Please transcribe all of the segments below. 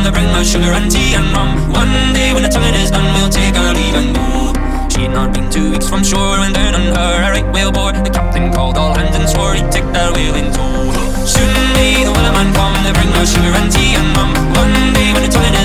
mom that bring my sugar and tea and rum. One day when the tonguing is done, we'll take our leave and go. She'd not been two weeks from shore when down on her a right whale bore. The captain called all hands and swore he'd take that whale in tow. Soon may the wellerman come to bring my sugar and tea and rum. One day when the tonguing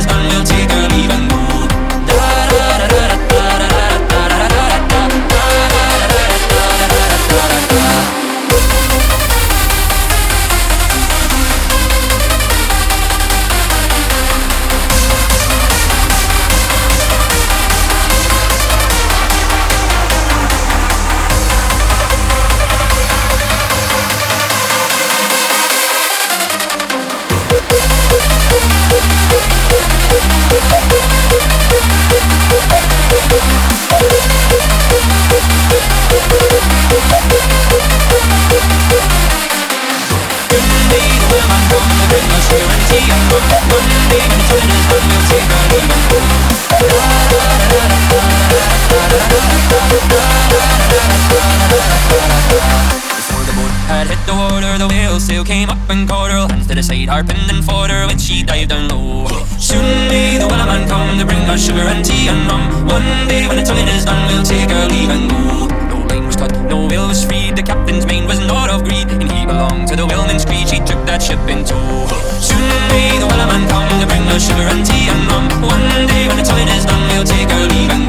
hit the water, the whale sail came up and caught her. Hands to the side, harping and fought her when she dived down low. Soon may the wellerman come to bring us sugar and tea and rum. One day when the tonguing is done, we'll take our leave and go. No line was cut, no whale was freed. The captain's mind was not of greed, and he belonged to the whaleman's creed. She took that ship in tow. Soon may the wellerman come to bring us sugar and tea and rum. One day when the tonguing is done, we'll take our leave and go.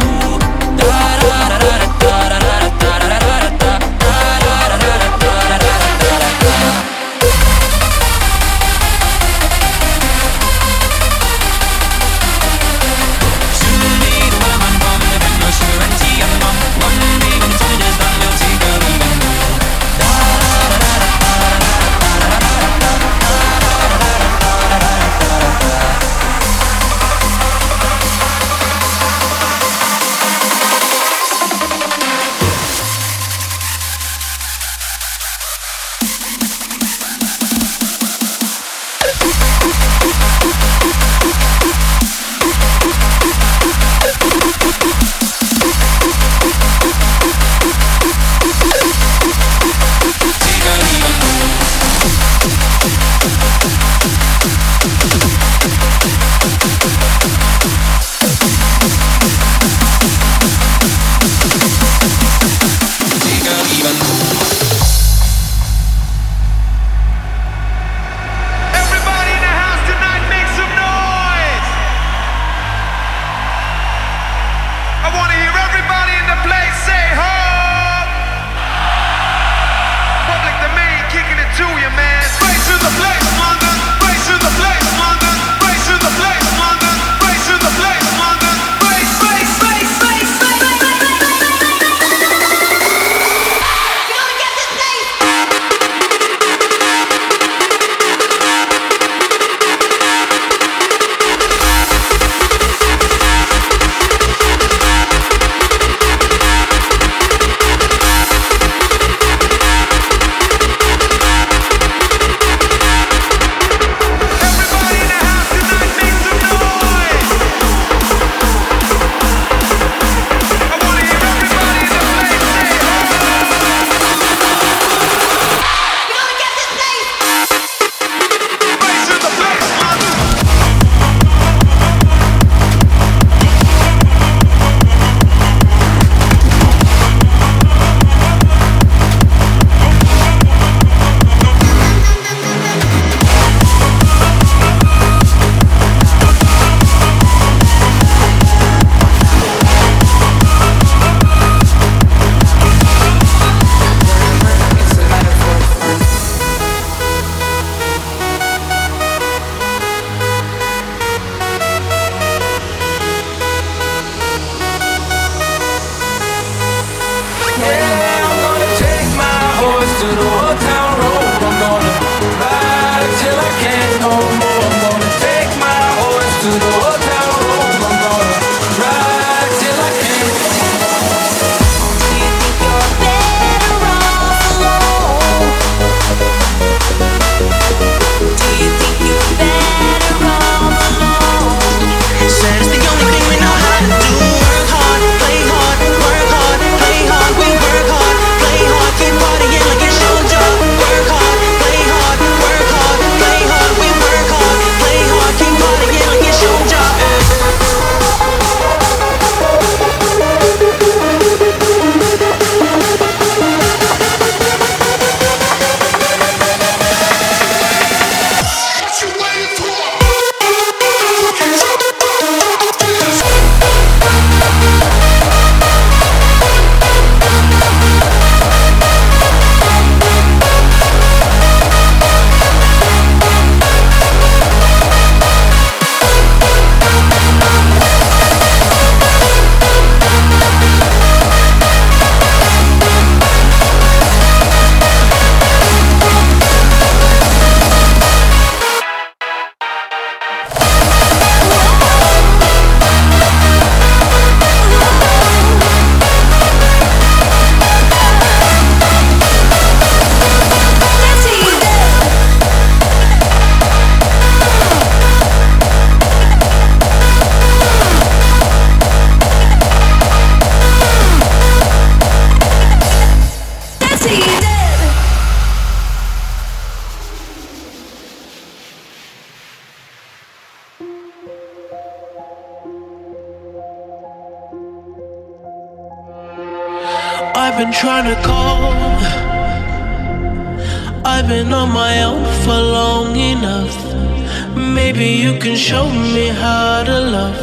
Can show me how to love.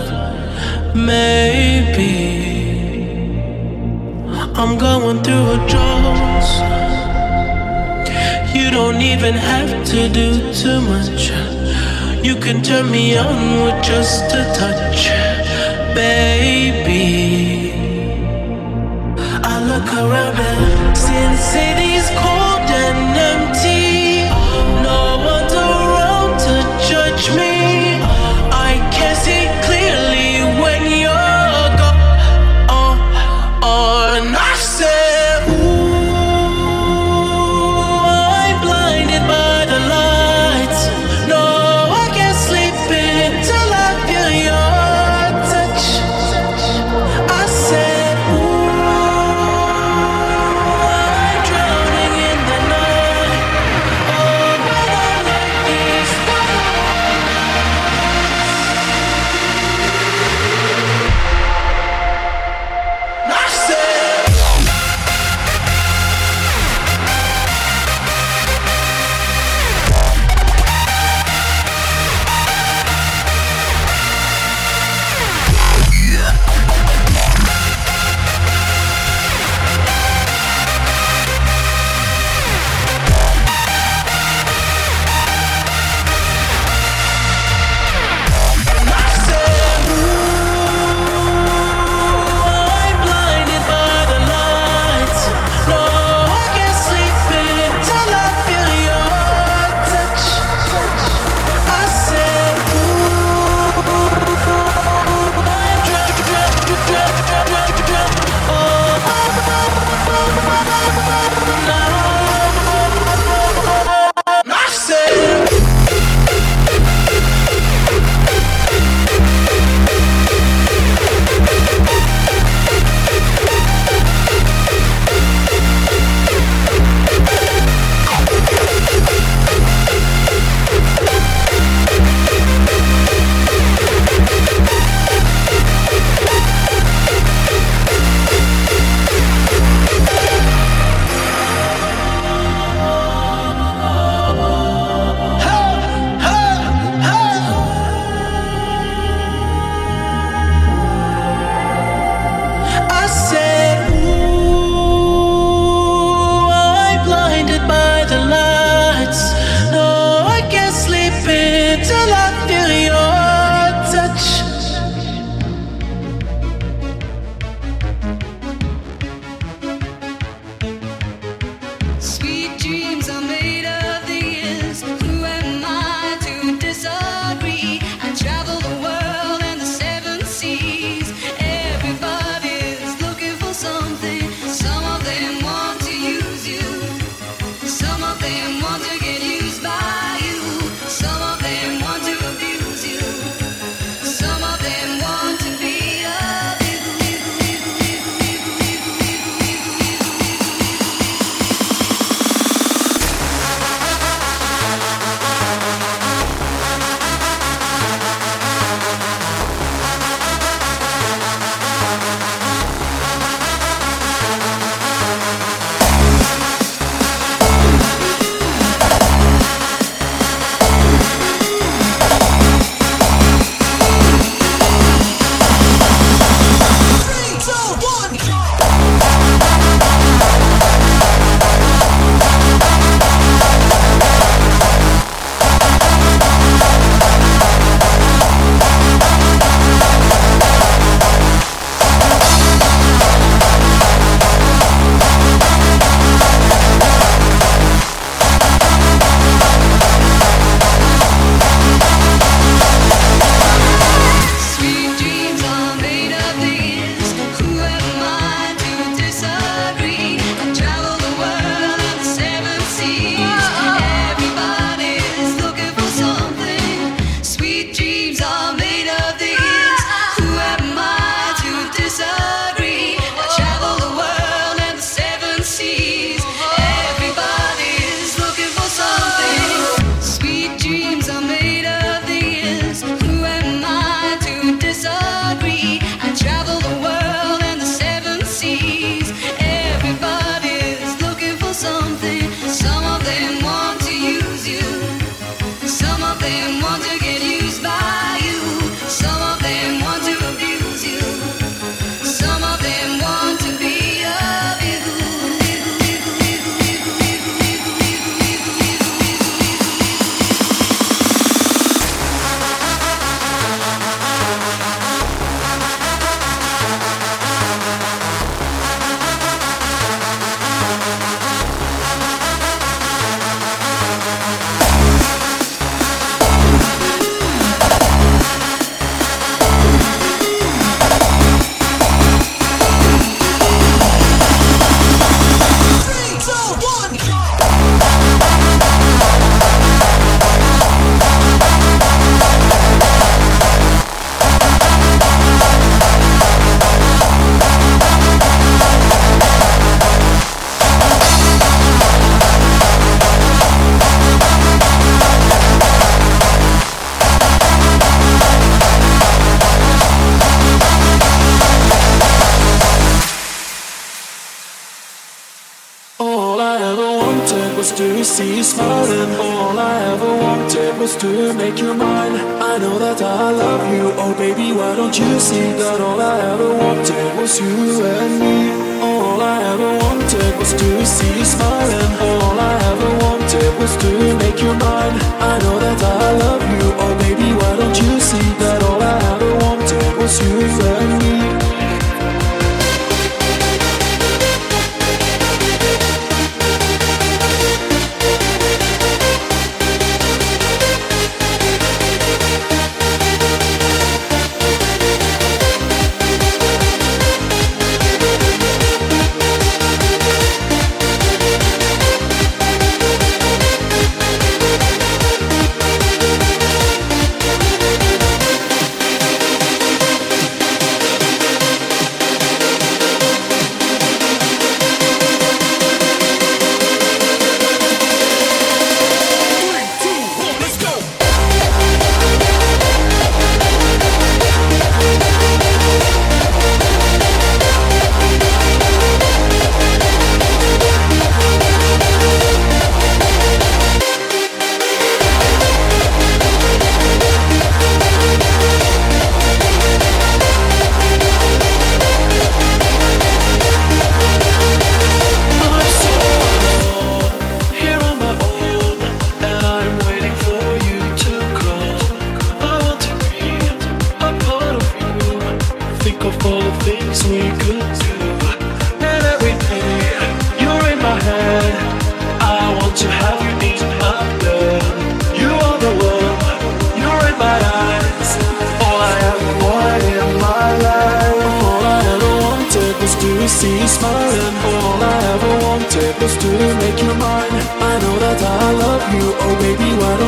Maybe I'm going through a drought. You don't even have to do too much. You can turn me on with just a touch, baby. I look around and see the city's cold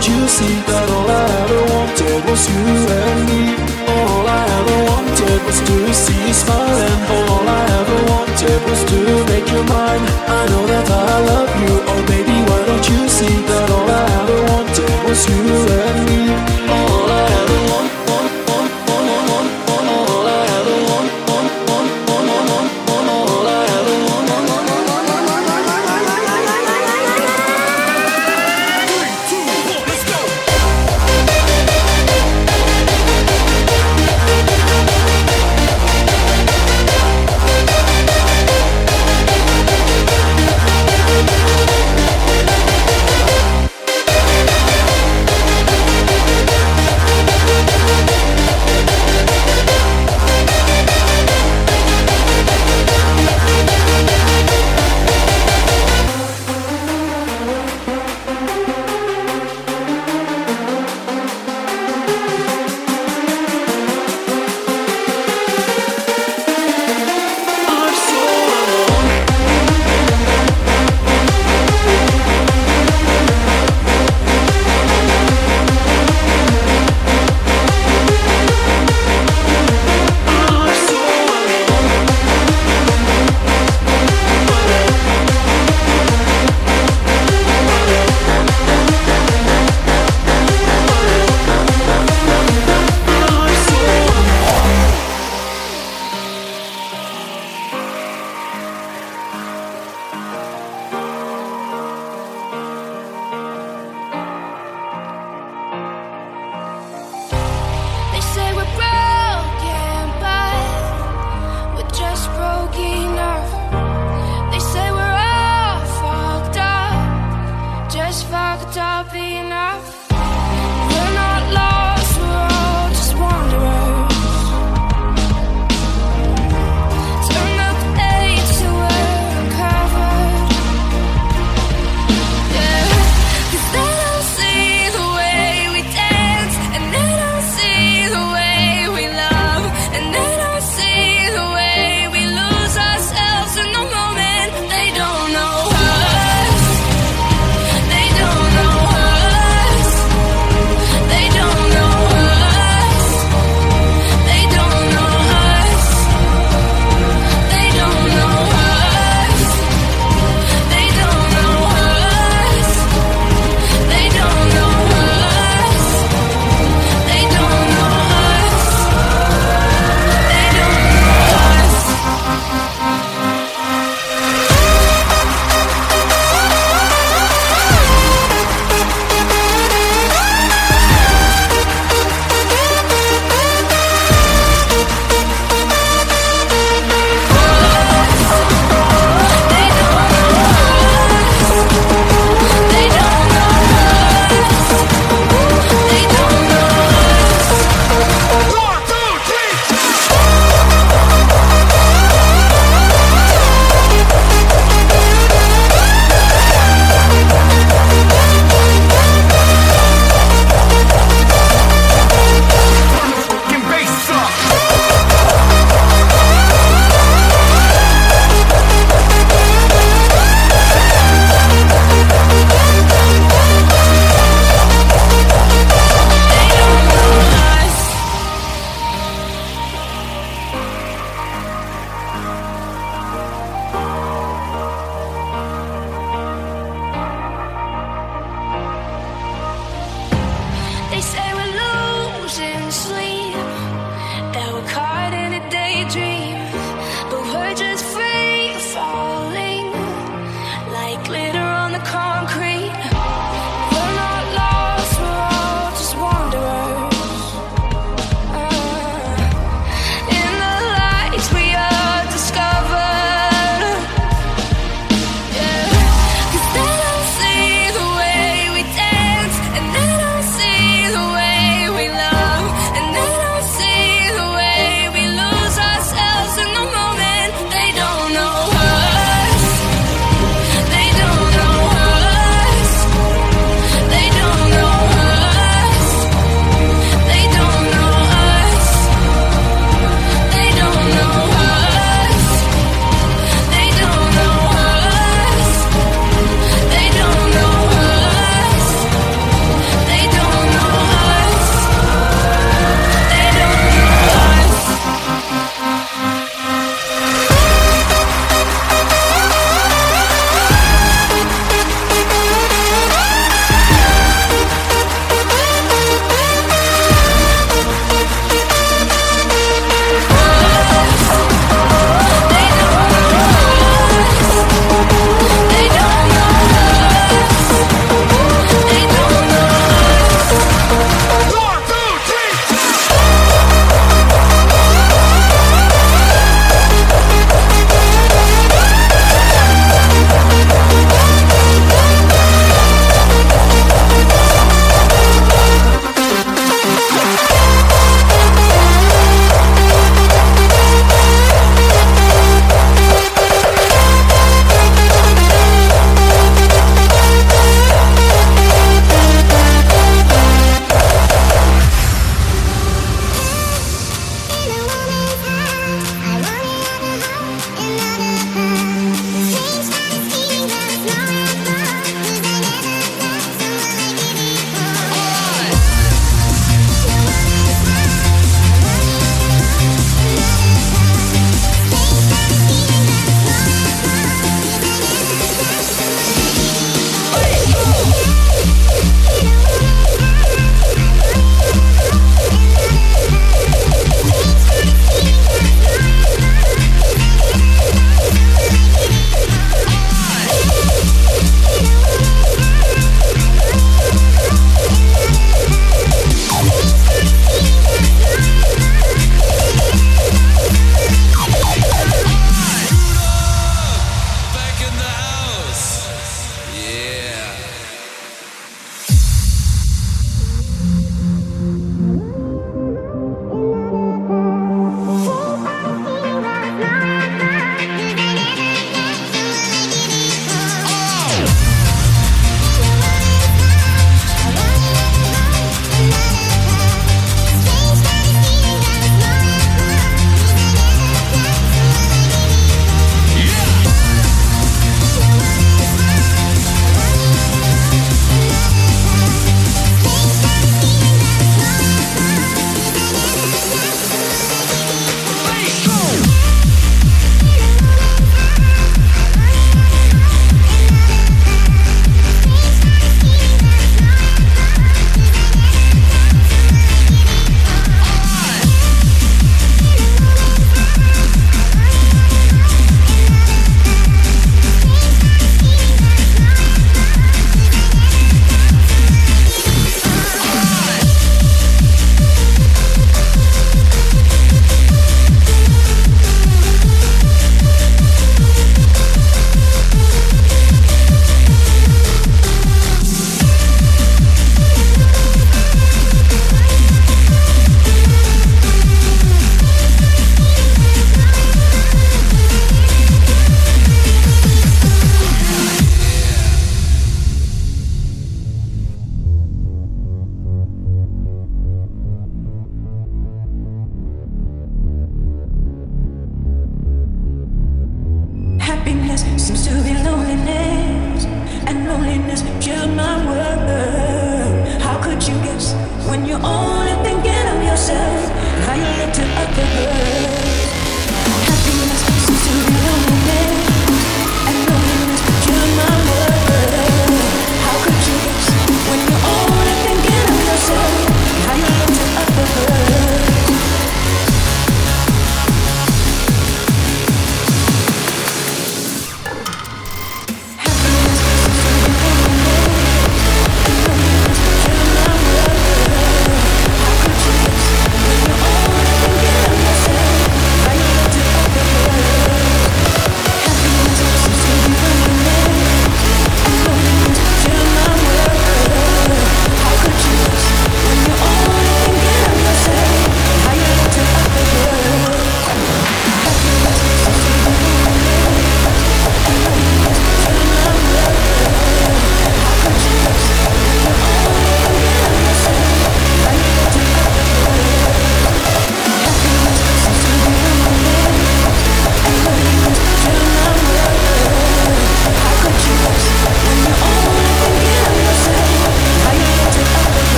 Don't you see that all I ever wanted was you and me? All I ever wanted was to see you smile, and all I ever wanted was to make you mine. I know that I love you, oh baby, why don't you see that all I ever wanted was you and me?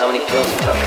how many pills you took.